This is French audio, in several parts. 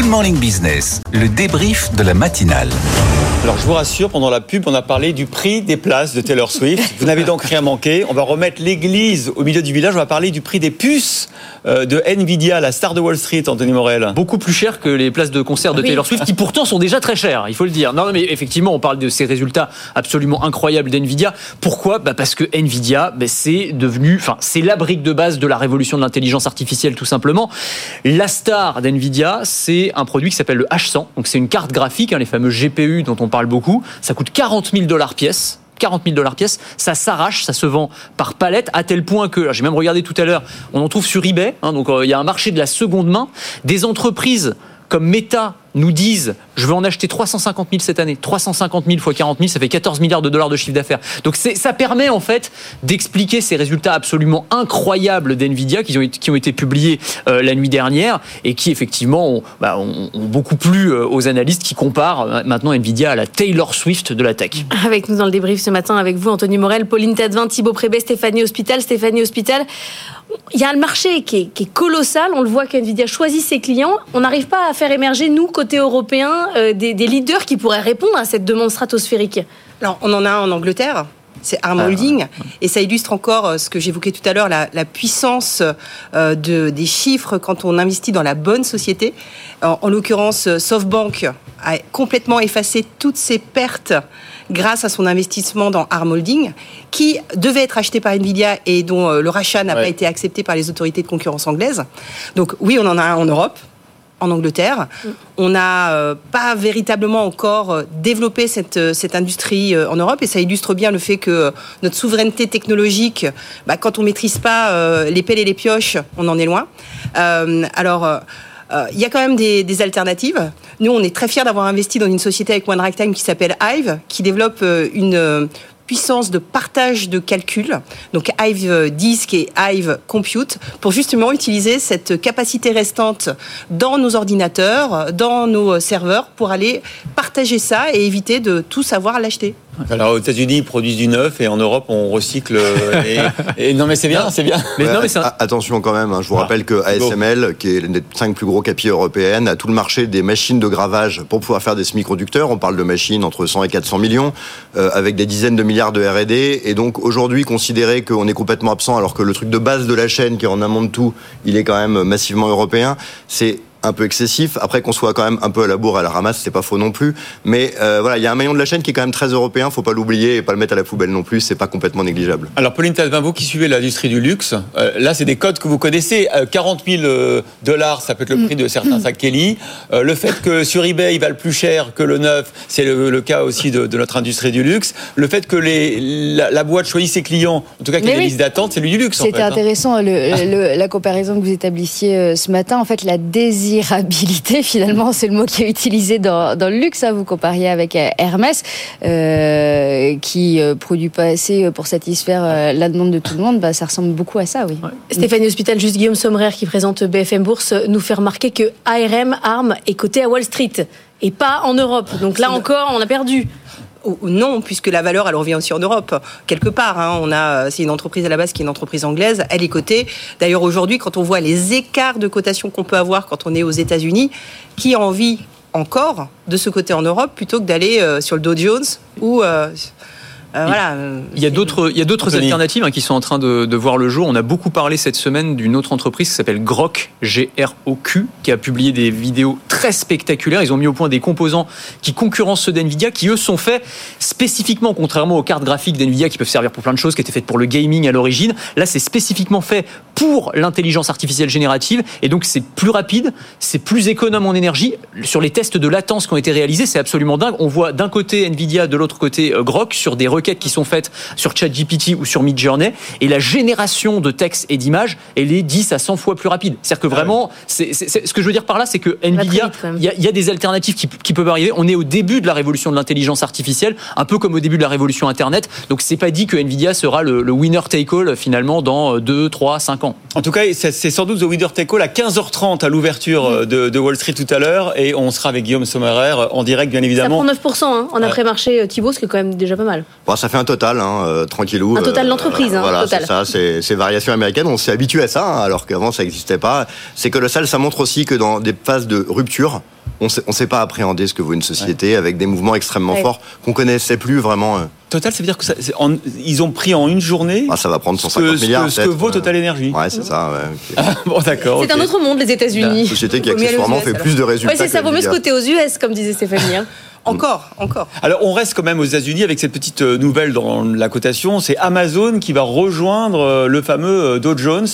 Good Morning Business, le débrief de la matinale. Alors je vous rassure, pendant la pub, on a parlé du prix des places de Taylor Swift. Vous n'avez donc rien manqué. On va remettre l'église au milieu du village. On va parler du prix des puces euh, de Nvidia, la star de Wall Street, Anthony Morel. Beaucoup plus cher que les places de concert de Taylor Swift, qui pourtant sont déjà très chères, il faut le dire. Non, mais effectivement, on parle de ces résultats absolument incroyables d'Nvidia. Pourquoi? Bah Parce que Nvidia, bah, c'est devenu, enfin, c'est la brique de base de la révolution de l'intelligence artificielle, tout simplement. La star d'Nvidia, c'est un produit qui s'appelle le H100. Donc c'est une carte graphique, hein, les fameux GPU dont on parle beaucoup. Ça coûte 40 000 dollars pièce. 40 000 dollars pièce, ça s'arrache, ça se vend par palette à tel point que, j'ai même regardé tout à l'heure, on en trouve sur eBay, hein, donc euh, il y a un marché de la seconde main, des entreprises comme Meta nous disent je veux en acheter 350 000 cette année, 350 000 fois 40 000, ça fait 14 milliards de dollars de chiffre d'affaires. Donc ça permet en fait d'expliquer ces résultats absolument incroyables d'NVIDIA qui ont, qui ont été publiés euh, la nuit dernière et qui effectivement ont, bah, ont, beaucoup plu euh, aux analystes qui comparent euh, maintenant NVIDIA à la Taylor Swift de la tech. Avec nous dans le débrief ce matin, avec vous Anthony Morel, Pauline Tadevin, Thibaut Prébet, Stéphanie Hospital. Stéphanie Hospital, il y a le marché qui est, colossal. On le voit qu'NVIDIA choisit ses clients. On n'arrive pas à faire émerger, nous, côté européen, euh, des, leaders qui pourraient répondre à cette demande stratosphérique. Alors, on en a un en Angleterre. C'est Arm ah, Holding. Et ça illustre encore euh, ce que j'évoquais tout à l'heure, la, puissance euh, des chiffres quand on investit dans la bonne société. En, l'occurrence, SoftBank a complètement effacé toutes ses pertes grâce à son investissement dans Arm Holding, qui devait être acheté par Nvidia et dont euh, le rachat n'a pas été accepté par les autorités de concurrence anglaises. Donc oui, on en a un en Europe en Angleterre. Mm. On n'a euh, pas véritablement encore euh, développé cette, cette industrie en Europe et ça illustre bien le fait que notre souveraineté technologique, bah, quand on maîtrise pas les pelles et les pioches, on en est loin. alors, il y a quand même des, alternatives. Nous, on est très fiers d'avoir investi dans une société avec One Time qui s'appelle Hive, qui développe euh, une euh, puissance de partage de calcul, donc Hive Disk et Hive Compute, pour justement utiliser cette capacité restante dans nos ordinateurs, dans nos serveurs, pour aller partager ça et éviter de tout savoir l'acheter. Alors aux États-Unis, ils produisent du neuf et en Europe, on recycle. Et, non, mais c'est bien, c'est bien. Mais non, mais attention quand même. Hein, je vous rappelle que ASML, qui est l'un des cinq plus gros capis européennes, a tout le marché des machines de gravage pour pouvoir faire des semi-conducteurs. On parle de machines entre 100 et 400 millions, euh, avec des dizaines de milliards de R&D. Et donc aujourd'hui, considérer qu'on est complètement absent, alors que le truc de base de la chaîne, qui est en amont de tout, il est quand même massivement européen, c'est un peu excessif. Après qu'on soit quand même un peu à la bourre, à la ramasse, c'est pas faux non plus. Mais euh, voilà, il y a un maillon de la chaîne qui est quand même très européen. Faut pas l'oublier et pas le mettre à la poubelle non plus. C'est pas complètement négligeable. Alors Pauline Talvin, vous qui suivez l'industrie du luxe, euh, là c'est des codes que vous connaissez. 40 euh, 000 dollars, ça peut être le prix de certains sacs Kelly. le fait que sur eBay il valent plus cher que le neuf, c'est le, cas aussi de, notre industrie du luxe. Le fait que les, la, boîte choisit ses clients, en tout cas qu'il y ait des listes d'attente, c'est lui du luxe. C'était hein. intéressant la comparaison que vous établissiez ce matin. En fait, la désir désirabilité, finalement, c'est le mot qui est utilisé dans, le luxe. Hein. vous compariez avec euh, Hermès, euh, qui euh, produit pas assez pour satisfaire la demande de tout le monde. Bah, ça ressemble beaucoup à ça, oui. Stéphanie Hospital, juste Guillaume Sommerer, qui présente BFM Bourse, nous fait remarquer que ARM, ARM, est coté à Wall Street et pas en Europe. Donc là encore, on a perdu non, puisque la valeur, elle revient aussi en Europe, quelque part. Hein. On a, c'est une entreprise à la base qui est une entreprise anglaise. Elle est cotée. D'ailleurs, aujourd'hui, quand on voit les écarts de cotation qu'on peut avoir quand on est aux États-Unis, qui a envie encore de se coter en Europe plutôt que d'aller euh, sur le Dow Jones ou euh, euh, voilà. Il y a d'autres, il y a d'autres alternatives hein, qui sont en train de, voir le jour. On a beaucoup parlé cette semaine d'une autre entreprise qui s'appelle Grok, G-R-O-Q, qui a publié des vidéos très spectaculaires. Ils ont mis au point des composants qui concurrencent ceux d'Nvidia, qui eux sont faits spécifiquement, contrairement aux cartes graphiques d'Nvidia qui peuvent servir pour plein de choses, qui étaient faites pour le gaming à l'origine. Là, c'est spécifiquement fait pour l'intelligence artificielle générative, et donc c'est plus rapide, c'est plus économe en énergie. Sur les tests de latence qui ont été réalisés, c'est absolument dingue. On voit d'un côté Nvidia, de l'autre côté euh, Grok sur des requêtes qui sont faites sur ChatGPT ou sur Midjourney, et la génération de texte et d'images, elle est 10 à 100 fois plus rapide. C'est-à-dire que vraiment, c'est, ce que je veux dire par là, c'est que Nvidia, il y, a des alternatives qui, qui, peuvent arriver. On est au début de la révolution de l'intelligence artificielle, un peu comme au début de la révolution Internet. Donc c'est pas dit que Nvidia sera le, winner take all finalement dans 2, 3, 5 ans. En tout cas, c'est sans doute The Winner Take All à 15h30 à l'ouverture euh, de, de Wall Street tout à l'heure. Et on sera avec Guillaume Sommerer euh, en direct, bien Ça évidemment. prend 9% hein, en après-marché euh, Thibaut, ce qui est quand même déjà pas mal. Bon, ça fait un total, hein, euh, tranquillou. Un total d'entreprise, hein, voilà, total. c'est ça, c'est c'est variation américaine. On s'est habitué à ça, hein, alors qu'avant ça n'existait pas. C'est colossal. Ça montre aussi que dans des phases de rupture, on sait, on sait pas appréhender ce que vaut une société avec des mouvements extrêmement Ouais. forts qu'on connaissait plus vraiment. euh. Total, ça veut dire que ça, c'est en- ils ont pris en une journée Ah, ça va prendre ce 150 que, ce que- milliards. ce que vaut Total Energy. Ouais, c'est ça. Ouais, ok. bon, d'accord. C'est un autre monde, les États-Unis. Société qui accessoirement US, fait alors. plus de résultats. Ouais, c'est ça, vaut mieux se Nvidia. côté aux US, comme disait Stéphanie. hein. Encore, encore. Alors, on reste quand même aux États-Unis avec cette petite euh, nouvelle dans la cotation. C'est Amazon qui va rejoindre euh, le fameux euh, Dow Jones.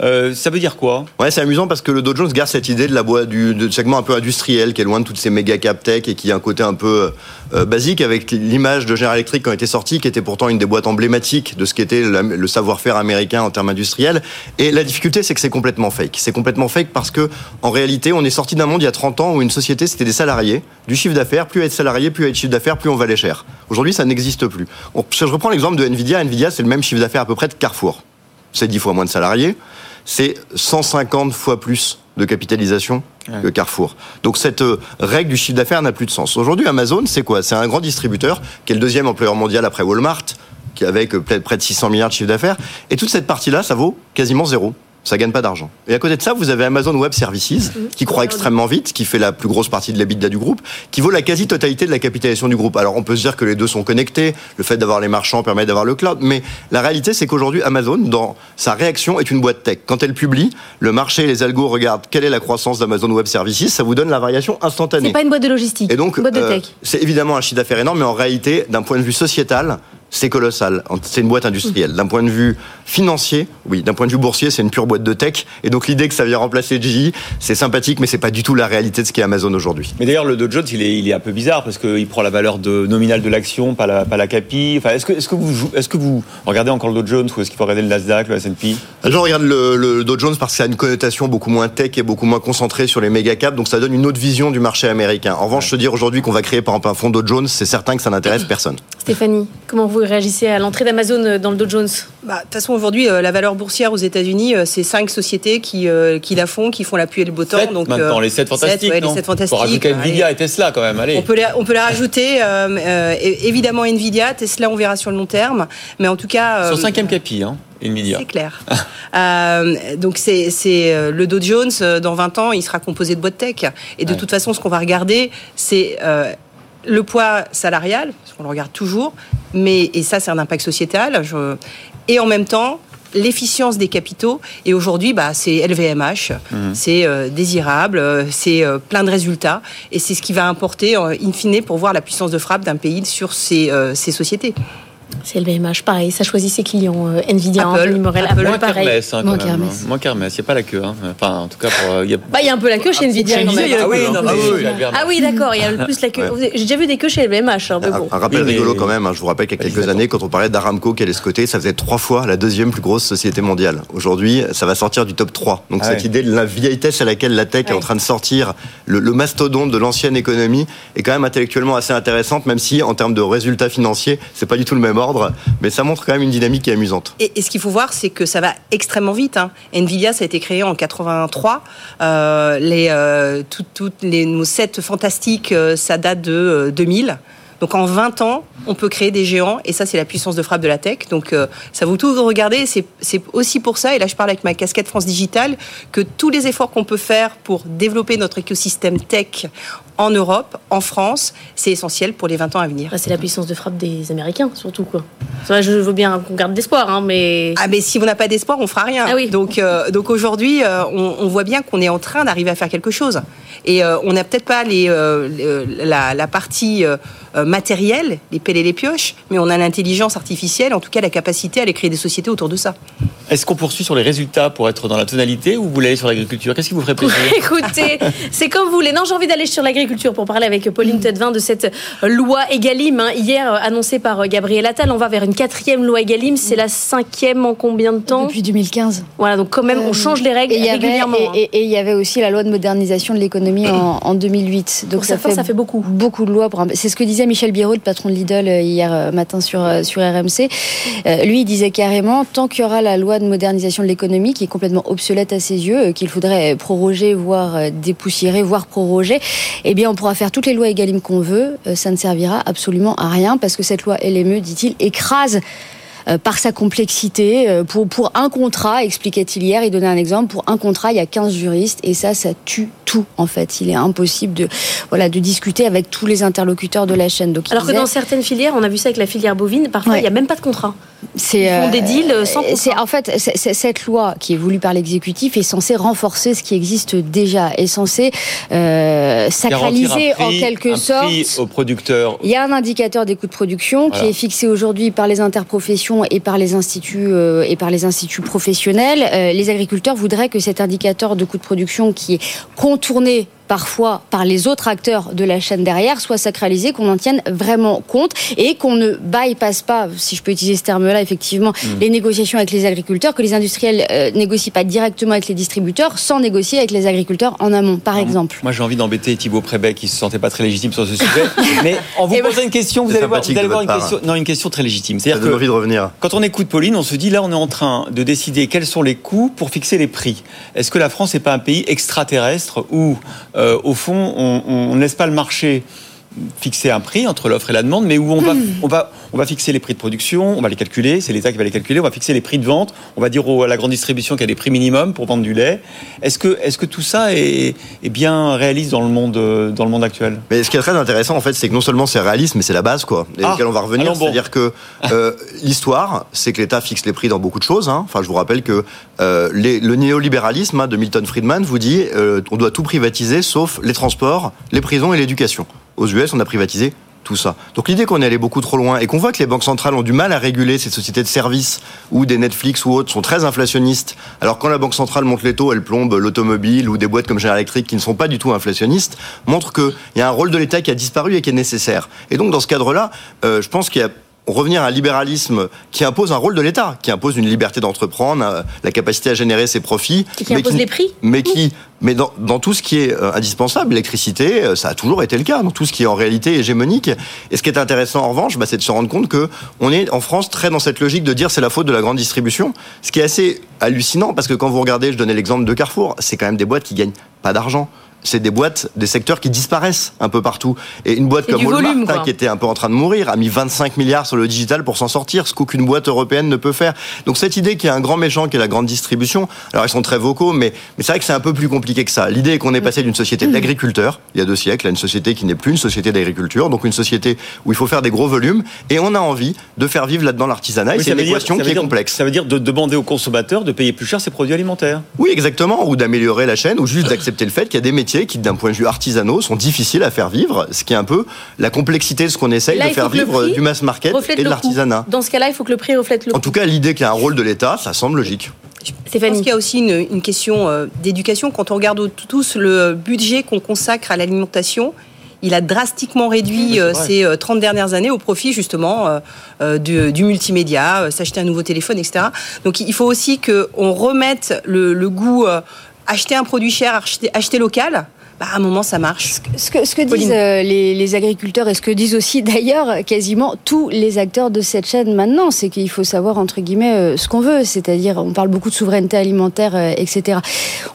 Euh, ça veut dire quoi? Ouais, c'est amusant parce que le Dow Jones garde cette idée de la boîte du de segment un peu industriel qui est loin de toutes ces méga cap tech et qui a un côté un peu euh, basique avec l'image de General Electric qui ont été sorties, qui était pourtant une des boîtes emblématiques de ce qu'était le savoir-faire américain en termes industriels. Et la difficulté, c'est que c'est complètement fake. C'est complètement fake parce que en réalité, on est sorti d'un monde il y a 30 ans où une société c'était des salariés, du chiffre d'affaires, plus être salarié, plus être chiffre d'affaires, plus on valait cher. Aujourd'hui, ça n'existe plus. Je reprends l'exemple de Nvidia. Nvidia, c'est le même chiffre d'affaires à peu près de Carrefour. C'est 10 fois moins de salariés c'est 150 fois plus de capitalisation que Carrefour. Donc cette euh, règle du chiffre d'affaires n'a plus de sens. Aujourd'hui, Amazon, c'est quoi? C'est un grand distributeur qui est le deuxième employeur mondial après Walmart, qui avec euh, près près de 600 milliards de chiffre d'affaires. Et toute cette partie-là, ça vaut quasiment zéro. Ça gagne pas d'argent. Et à côté de ça, vous avez Amazon Web Services, qui croît extrêmement vite, qui fait la plus grosse partie de l'EBITDA du groupe, qui vaut la quasi-totalité de la capitalisation du groupe. Alors on peut se dire que les deux sont connectés, le fait d'avoir les marchands permet d'avoir le cloud, mais la réalité c'est qu'aujourd'hui Amazon, dans sa réaction, est une boîte tech. Quand elle publie, le marché, les algos regardent quelle est la croissance d'Amazon Web Services, ça vous donne la variation instantanée. C'est pas une boîte de logistique, Et donc, une boîte de euh, tech. c'est évidemment un chiffre d'affaires énorme, mais en réalité, d'un point de vue sociétal, c'est colossal. C'est une boîte industrielle. D'un point de vue financier, oui. D'un point de vue boursier, c'est une pure boîte de tech. Et donc l'idée que ça vient remplacer GE, c'est sympathique, mais c'est pas du tout la réalité de ce qu'est Amazon aujourd'hui. Mais d'ailleurs, le Dow Jones, il est, il est un peu bizarre parce qu'il prend la valeur de, nominale de l'action, pas la, pas la capi. Enfin, est-ce que, est-ce que vous, est-ce que vous regardez encore le Dow Jones ou est-ce qu'il faut regarder le Nasdaq, le S&P Je regarde le, le Dow Jones parce que ça a une connotation beaucoup moins tech et beaucoup moins concentrée sur les méga caps, donc ça donne une autre vision du marché américain. En revanche, se dire aujourd'hui qu'on va créer par exemple un fonds Dow Jones, c'est certain que ça n'intéresse personne. Stéphanie, comment vous réagissez à l'entrée d'Amazon euh, dans le Dow Jones Bah, De toute façon, aujourd'hui, euh, la valeur boursière aux États-Unis, euh, c'est cinq sociétés qui, euh, qui la font, qui font la pluie et le beau temps. Sept donc, maintenant, euh, les 7 fantastiques, ouais, les sept Faut fantastiques. rajouter Nvidia Allez. et Tesla quand même, allez. On peut, la, on peut la rajouter, euh, euh, évidemment Nvidia, Tesla, on verra sur le long terme, mais en tout cas, Sur cinquième capi, hein, Nvidia. c'est clair. Euh, donc c'est c'est, le Dow Jones dans 20 ans, il sera composé de boîtes tech. Et de Ouais. toute façon, ce qu'on va regarder, c'est euh, le poids salarial, parce qu'on le regarde toujours, mais et ça c'est un impact sociétal. je- et en même temps l'efficience des capitaux et aujourd'hui bah, c'est LVMH c'est euh, désirable euh, c'est euh, plein de résultats et c'est ce qui va importer euh, in fine pour voir la puissance de frappe d'un pays sur ces, euh, sociétés C'est le VMH, pareil, ça choisit ses clients. euh, Nvidia, Apple. Anthony Morel, Apple, Apple, Moins pareil. qu'Hermès, hein, quand Moins même. Moins qu'Hermès, il n'y a pas la queue. hein. Enfin, en tout cas, pour, euh, il y a... Bah, il y a un peu la queue chez Nvidia quand Nvidia, même. il y a Ah oui, non, mais. Ah d'accord, il y a le plus la queue. J'ai déjà vu des queues chez LVMH, hein, mais Un, bon. un rappel Oui, rigolo quand même, hein, je vous rappelle qu'il y a quelques années, quand on parlait d'Aramco qui allait se coter, ça faisait trois fois la deuxième plus grosse société mondiale. Aujourd'hui, ça va sortir du top 3. Donc Ah cette ouais. idée de la vieillesse à laquelle la tech est en train de sortir, le, le mastodonte de l'ancienne économie, est quand même intellectuellement assez intéressante, même si en termes de résultats financiers, c'est pas du tout le même mais ça montre quand même une dynamique qui est amusante. Et, ce qu'il faut voir, c'est que ça va extrêmement vite. hein. Nvidia, ça a été créé en 83. Euh, les, euh, tout- toutes les, nos sets fantastiques, euh, ça date de euh, 2000. Donc en 20 ans, on peut créer des géants, et ça, c'est la puissance de frappe de la tech. Donc euh, ça vaut tout regarder. C'est aussi pour ça, et là je parle avec ma casquette France Digital, que tous les efforts qu'on peut faire pour développer notre écosystème tech en Europe, en France, c'est essentiel pour les 20 ans à venir. Bah, c'est la puissance de frappe des Américains, surtout. quoi. Vrai, je veux bien qu'on garde d'espoir, hein, mais. Ah mais si on n'a pas d'espoir, on fera rien. Ah oui. Donc euh, donc aujourd'hui, euh, on, on voit bien qu'on est en train d'arriver à faire quelque chose. Et euh, on n'a peut-être pas les, euh, le- la, la partie matérielle, les pelles et les pioches, mais on a l'intelligence artificielle, en tout cas la capacité à aller créer des sociétés autour de ça. Est-ce qu'on poursuit sur les résultats pour être dans la tonalité ou vous voulez aller sur l'agriculture? Qu'est-ce qui vous ferait plaisir? Écoutez, c'est comme vous voulez. Non, j'ai envie d'aller sur l'agriculture pour parler avec Pauline Tedvin de cette loi Egalim, hein, hier euh, annoncée par euh, Gabriel Attal. On va vers une quatrième loi Egalim. C'est la cinquième en combien de temps? Depuis 2015. Voilà, donc quand même, on Euh, change les règles Et y avait, régulièrement. hein. et, et- et il y avait aussi la loi de modernisation de l'économie en, en 2008. Donc Pour certains, ça fait beaucoup. Beaucoup de lois. un- C'est ce que disait Michel Biraud, le patron de Lidl, euh, hier euh, matin sur, euh, sur RMC. Euh, lui, il disait carrément, tant qu'il y aura la loi de modernisation de l'économie qui est complètement obsolète à ses yeux, qu'il faudrait proroger, voire dépoussiérer, voire proroger, eh bien, on pourra faire toutes les lois Egalim qu'on veut, ça ne servira absolument à rien parce que cette loi LME, dit-il, écrase euh, par sa complexité. Euh, pour, pour un contrat, expliquait-il hier, il donnait un exemple, pour un contrat, il y a 15 juristes et ça, ça tue tout en fait. Il est impossible de, voilà, de discuter avec tous les interlocuteurs de la chaîne. Donc, Alors que dans certaines filières, on a vu ça avec la filière bovine, parfois il n'y a même pas de contrat. C'est, Ils font des deals euh, sans C'est En fait, cette loi qui est voulue par l'exécutif est censée renforcer ce qui existe déjà, est censée euh, sacraliser en quelque sorte. Prix aux producteurs. Il y a un indicateur des coûts de production qui est fixé aujourd'hui par les interprofessions et par les instituts euh, et par les instituts professionnels. Euh, les agriculteurs voudraient que cet indicateur de coûts de production qui est contourné parfois par les autres acteurs de la chaîne derrière soit sacralisé, qu'on en tienne vraiment compte et qu'on ne bypasse pas, si je peux utiliser ce terme-là, effectivement, mm. les négociations avec les agriculteurs, que les industriels euh, négocient pas directement avec les distributeurs sans négocier avec les agriculteurs en amont, par exemple. Moi, j'ai envie d'embêter Thibaut Prébet qui se sentait pas très légitime sur ce sujet, mais en vous posant une question, vous allez voir, vous allez voir une question, non, une question très légitime. C'est-à-dire que envie de revenir. quand on écoute Pauline, on se dit là, on est en train de décider quels sont les coûts pour fixer les prix. Est-ce que la France n'est pas un pays extraterrestre où euh, au fond, on ne laisse pas le marché fixer un prix entre l'offre et la demande, mais où on va, hmm. on va, on va fixer les prix de production, on va les calculer, c'est l'État qui va les calculer, on va fixer les prix de vente, on va dire à la grande distribution qu'il y a des prix minimums pour vendre du lait. Est-ce que, tout ça est, est, bien réaliste dans le monde, dans le monde actuel? Mais ce qui est très intéressant, en fait, c'est que non sellement c'est réaliste, mais c'est la base, quoi, et ah, on va revenir. C'est-à-dire que euh, l'histoire, c'est que l'État fixe les prix dans beaucoup de choses. Hein. Enfin, je vous rappelle que euh, le néolibéralisme hein, de Milton Friedman vous dit euh, on doit tout privatiser sauf les transports, les prisons et l'éducation. Aux US, on a privatisé tout ça. Donc l'idée qu'on est allé beaucoup trop loin et qu'on voit que les banques centrales ont du mal à réguler ces sociétés de services ou des Netflix ou autres sont très inflationnistes, alors quand la banque centrale monte les taux, elle plombe l'automobile ou des boîtes comme General Electric qui ne sont pas du tout inflationnistes, montre qu'il y a un rôle de l'État qui a disparu et qui est nécessaire. Et donc dans ce cadre-là, euh, je pense qu'il y a revenir à un libéralisme qui impose un rôle de l'État, qui impose une liberté d'entreprendre, euh, la capacité à générer ses profits. qui impose les prix Mais qui, mais dans, dans, tout ce qui est euh, indispensable, l'électricité, euh, ça a toujours été le cas, dans tout ce qui est en réalité hégémonique. Et ce qui est intéressant en revanche, bah, c'est de se rendre compte que on est en France très dans cette logique de dire c'est la faute de la grande distribution, ce qui est assez hallucinant parce que quand vous regardez, je donnais l'exemple de Carrefour, c'est quand même des boîtes qui gagnent pas d'argent c'est des boîtes, des secteurs qui disparaissent un peu partout. Et une boîte comme Walmart, qui était un peu en train de mourir, a mis 25 milliards sur le digital pour s'en sortir, ce qu'aucune boîte européenne ne peut faire. Donc cette idée qu'il y a un grand méchant qui est la grande distribution, alors ils sont très vocaux, mais, mais c'est vrai que c'est un peu plus compliqué que ça. L'idée est qu'on est passé d'une société mm. d'agriculteurs, il y a deux siècles, à une société qui n'est plus une société d'agriculture, donc une société où il faut faire des gros volumes, et on a envie de faire vivre là-dedans l'artisanat, et c'est une équation qui est complexe. Ça veut dire de demander aux consommateurs de payer plus cher ses produits alimentaires. Oui, exactement, ou d'améliorer la chaîne, ou juste d'accepter le fait qu'il y a des métiers qui, d'un point de vue artisanaux sont difficiles à faire vivre, ce qui est un peu la complexité de ce qu'on essaye de faire vivre du mass market et de l'artisanat. Dans ce cas-là, il faut que le prix reflète le En tout cas, l'idée qu'il y a un rôle de l'État, ça semble logique. Je pense qu'il y a aussi une, question euh, d'éducation. Quand on regarde tous le budget qu'on consacre à l'alimentation, il a drastiquement réduit euh, ces 30 euh, dernières années au profit justement du, multimédia, s'acheter un nouveau téléphone, etc. Donc il faut aussi qu'on remette le, goût, acheter un produit cher, acheter local. Bah, à un moment, ça marche. Ce que, ce que disent euh, les, agriculteurs et ce que disent aussi d'ailleurs quasiment tous les acteurs de cette chaîne maintenant, c'est qu'il faut savoir, entre guillemets, euh, ce qu'on veut. C'est-à-dire, on parle beaucoup de souveraineté alimentaire, euh, etc.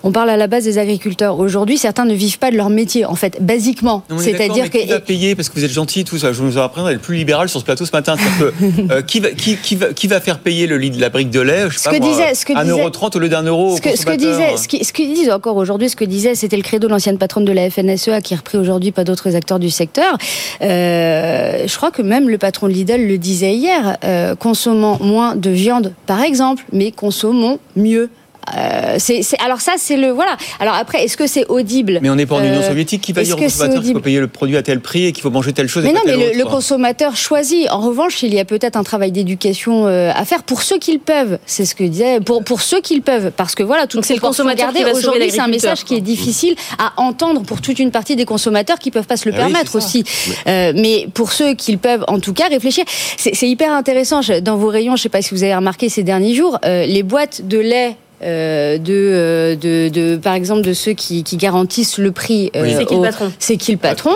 On parle à la base des agriculteurs. Aujourd'hui, certains ne vivent pas de leur métier, en fait, basiquement. C'est-à-dire que. Qui va payer, parce que vous êtes gentil, tout ça. Je vous apprends, on est le plus libéral sur ce plateau ce matin. Que, qui, va, qui, qui, va, qui va faire payer le lit de la brique de lait je sais ce que disait, ce que 1,30€ au lieu d'un euro ce que, ce que disait, ce, qui, ce qu'ils disent encore aujourd'hui, ce que disait, c'était le credo de l'ancienne patronne de la FNSEA qui est repris aujourd'hui par d'autres acteurs du secteur. Euh, je crois que même le patron de Lidl le disait hier, euh, consommons moins de viande par exemple, mais consommons mieux. Euh, c'est, alors ça, c'est le voilà. Alors après, est-ce que c'est audible? Mais on n'est pas en Union euh, soviétique qui va dire au consommateur qu'il faut payer le produit à tel prix et qu'il faut manger telle chose. Mais non, mais le, consommateur choisit. En revanche, il y a peut-être un travail d'éducation euh, à faire pour ceux qui le peuvent. C'est ce que disait pour pour ceux qui le peuvent, parce que voilà, tout c'est le consommateur qui aujourd'hui, c'est un message qui est difficile à entendre pour toute une partie des consommateurs qui peuvent pas se le ah permettre aussi. mais pour ceux qui le peuvent, en tout cas, réfléchir. C'est hyper intéressant dans vos rayons. Je sais pas si vous avez remarqué ces derniers jours, les boîtes de lait euh, euh, de, de, par exemple, de ceux qui, garantissent le prix. Euh, c'est qui le patron C'est qui le patron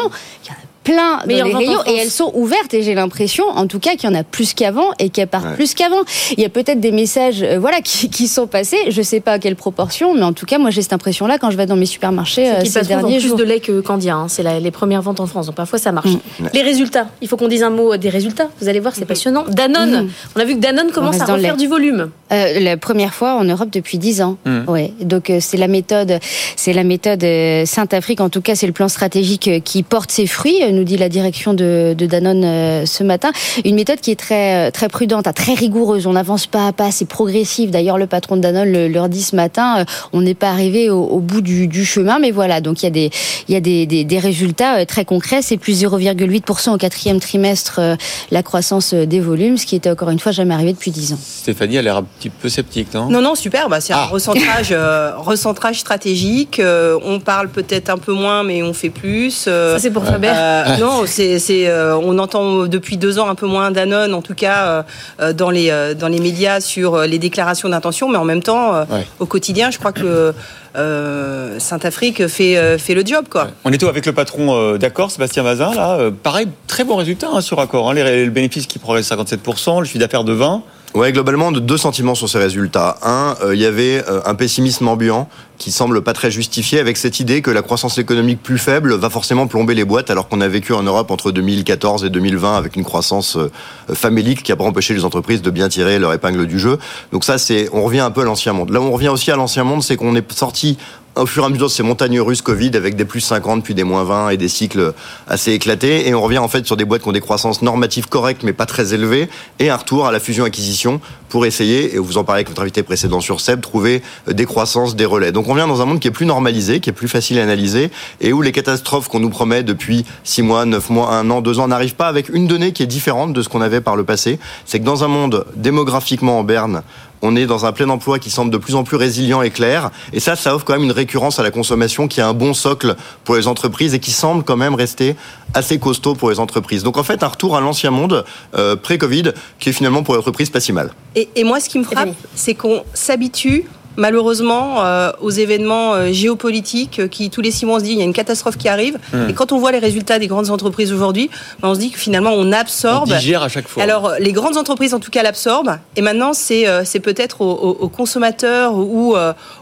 plein Meilleure dans les rayons et elles sont ouvertes et j'ai l'impression, en tout cas, qu'il y en a plus qu'avant et qu'elles partent Ouais. plus qu'avant. Il y a peut-être des messages, euh, voilà, qui, qui sont passés. Je sais pas à quelle proportion, mais en tout cas, moi, j'ai cette impression-là quand je vais dans mes supermarchés C'est euh, ces derniers plus jours. de lait que Candia. hein. C'est les premières ventes en France. Donc parfois ça marche. Mm. Les résultats. Il faut qu'on dise un mot des résultats. Vous allez voir, c'est passionnant. Danone. Mm. On a vu que Danone commence à refaire lait. du volume. Euh, la première fois en Europe depuis 10 ans. Mm. Ouais. Donc euh, c'est la méthode, c'est la méthode euh, Sainte-Afrique. En tout cas, c'est le plan stratégique qui porte ses fruits, nous dit la direction de, de Danone euh, ce matin. Une méthode qui est très euh, très prudente, ah, très rigoureuse. On n'avance pas à pas, c'est progressif. D'ailleurs, le patron de Danone le- leur dit ce matin, euh, on n'est pas arrivé au, au bout du, du chemin, mais voilà. Donc il y a des il y a des, des, des résultats euh, très concrets. C'est plus 0,8% au quatrième trimestre euh, la croissance des volumes, ce qui était encore une fois jamais arrivé depuis 10 ans. Stéphanie a l'air un petit peu sceptique, non? Non, non, super. Bah, c'est Ah. un recentrage, euh, recentrage stratégique. Euh, on parle peut-être un peu moins, mais on fait plus. Euh, Ça c'est pour Faber. euh, non, c'est, c'est, euh, on entend depuis deux ans un peu moins Danone, en tout cas euh, euh, dans les euh, dans les médias sur les déclarations d'intention, mais en même temps, euh, Ouais. au quotidien, je crois que euh, Sainte-Afrique fait euh, fait le job, quoi. On était avec le patron euh, d'Accor, Sébastien Mazin, là. euh, pareil, très bon résultat hein, sur Accor. hein. les, le bénéfice qui progresse 57%, le chiffre d'affaires de 20%. Ouais, globalement, de deux sentiments sur ces résultats. Un, euh, il y avait euh, un pessimisme ambiant qui semble pas très justifié avec cette idée que la croissance économique plus faible va forcément plomber les boîtes alors qu'on a vécu en Europe entre 2014 et 2020 avec une croissance euh, famélique qui a pas empêché les entreprises de bien tirer leur épingle du jeu. Donc ça, c'est, on revient un peu à l'ancien monde. Là on revient aussi à l'ancien monde, c'est qu'on est sorti au fur et à mesure de ces montagnes russes Covid avec des plus 50 puis des moins 20 et des cycles assez éclatés et on revient en fait sur des boîtes qui ont des croissances normatives correctes mais pas très élevées et un retour à la fusion-acquisition pour essayer, et vous en parlez avec votre invité précédent sur SEB, trouver des croissances, des relais. Donc on vient dans un monde qui est plus normalisé, qui est plus facile à analyser et où les catastrophes qu'on nous promet depuis 6 mois, 9 mois, 1 an, 2 ans n'arrivent pas avec une donnée qui est différente de ce qu'on avait par le passé. C'est que dans un monde démographiquement en berne, on est dans un plein emploi qui semble de plus en plus résilient et clair. Et ça, ça offre quand même une récurrence à la consommation qui a un bon socle pour les entreprises et qui semble quand même rester assez costaud pour les entreprises. Donc en fait, un retour à l'ancien monde euh, pré-Covid qui est finalement pour les entreprises pas si mal. Et, et moi, ce qui me frappe, c'est qu'on s'habitue malheureusement euh, aux événements euh, géopolitiques euh, qui tous les six mois on se dit il y a une catastrophe qui arrive Hmm. et quand on voit les résultats des grandes entreprises aujourd'hui ben, on se dit que finalement on On absorbe digère à chaque fois. alors les grandes entreprises en tout cas l'absorbent et maintenant c'est c'est peut-être aux, aux- aux consommateurs ou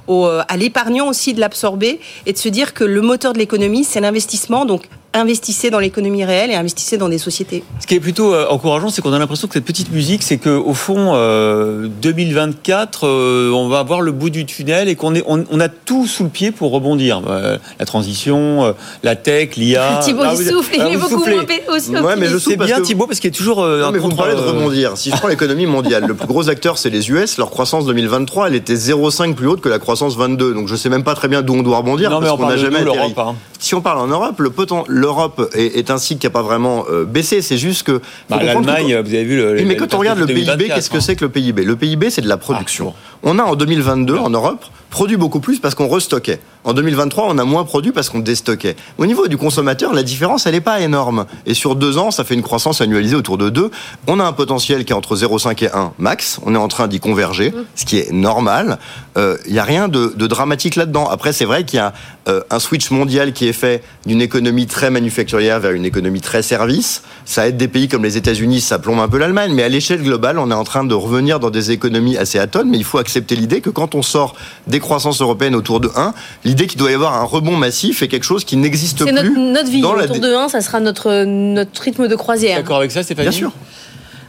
aux, à l'épargnant aussi de l'absorber et de se dire que le moteur de l'économie c'est l'investissement donc investissez dans l'économie réelle et investissez dans des sociétés. Ce qui est plutôt euh, encourageant, c'est qu'on a l'impression que cette petite musique, c'est que au fond, euh, 2024, euh, on va avoir le bout du tunnel et qu'on est, on, on a tout sous le pied pour rebondir. Euh, la transition, euh, la tech, l'IA. Thibaut Ah, il vous- souffle, il ah, est vous beaucoup soufflez. moins aussi Ouais, mais je parce bien que- Thibaut parce qu'il a toujours euh, Non, mais vous parlez de euh, rebondir. Si je prends l'économie mondiale, le plus gros acteur, c'est les US. Leur croissance 2023, elle était 0,5 plus haute que la croissance 22. Donc je sais même pas très bien d'où on doit rebondir Non, mais parce on qu'on n'a jamais nous, atterri. l'Europe. hein. Si on parle en Europe, le poten- l'Europe est, est un cycle qui n'a pas vraiment euh, baissé. C'est juste que. Bah, L'Allemagne, vous avez vu le. Oui, mais quand on regarde le PIB, 2024, qu'est-ce que hein. c'est que le PIB Le PIB, c'est de la production. Ah, On a en 2022 en Europe produit beaucoup plus parce qu'on restockait. En 2023, on a moins produit parce qu'on déstockait. Au niveau du consommateur, la différence, elle n'est pas énorme. Et sur deux ans, ça fait une croissance annualisée autour de 2. On a un potentiel qui est entre 0,5 et 1 max. On est en train d'y converger, ce qui est normal. Il n'y a rien de, de dramatique là-dedans. Après, c'est vrai qu'il y a euh, un switch mondial qui est fait d'une économie très manufacturière vers une économie très service. Ça aide des pays comme les États-Unis, ça plombe un peu l'Allemagne, mais à l'échelle globale, on est en train de revenir dans des économies assez atones. Mais il faut accepter l'idée que quand on sort des croissances européennes autour de 1, l'idée qu'il doit y avoir un rebond massif est quelque chose qui n'existe C'est plus. notre, notre vie. dans Autour de 1, ça sera notre, notre rythme de croisière. D'accord avec ça, Stéphanie Bien sûr.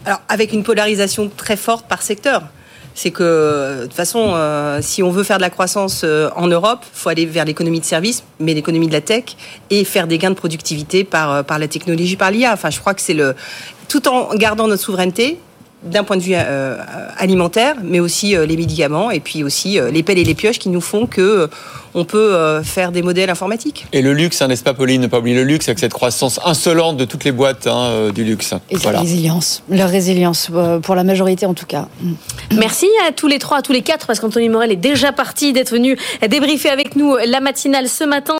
Alors, avec une polarisation très forte par secteur. C'est que, de toute façon, euh, si on veut faire de la croissance euh, en Europe, il faut aller vers l'économie de service, mais l'économie de la tech, et faire des gains de productivité par, euh, par la technologie, par l'IA. Enfin, je crois que c'est le. Tout en gardant notre souveraineté, d'un point de vue euh, alimentaire, mais aussi euh, les médicaments, et puis aussi euh, les pelles et les pioches qui nous font que euh, on peut euh, faire des modèles informatiques. Et le luxe, hein, n'est-ce pas, Pauline Ne pas oublier le luxe avec cette croissance insolente de toutes les boîtes hein, euh, du luxe. Et leur Voilà. résilience, leur résilience, euh, pour la majorité en tout cas. Merci à tous les trois, à tous les quatre, parce qu'Anthony Morel est déjà parti d'être venu débriefer avec nous la matinale ce matin.